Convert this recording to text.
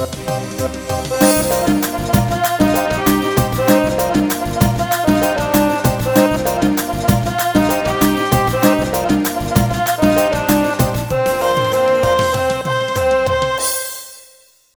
Bye.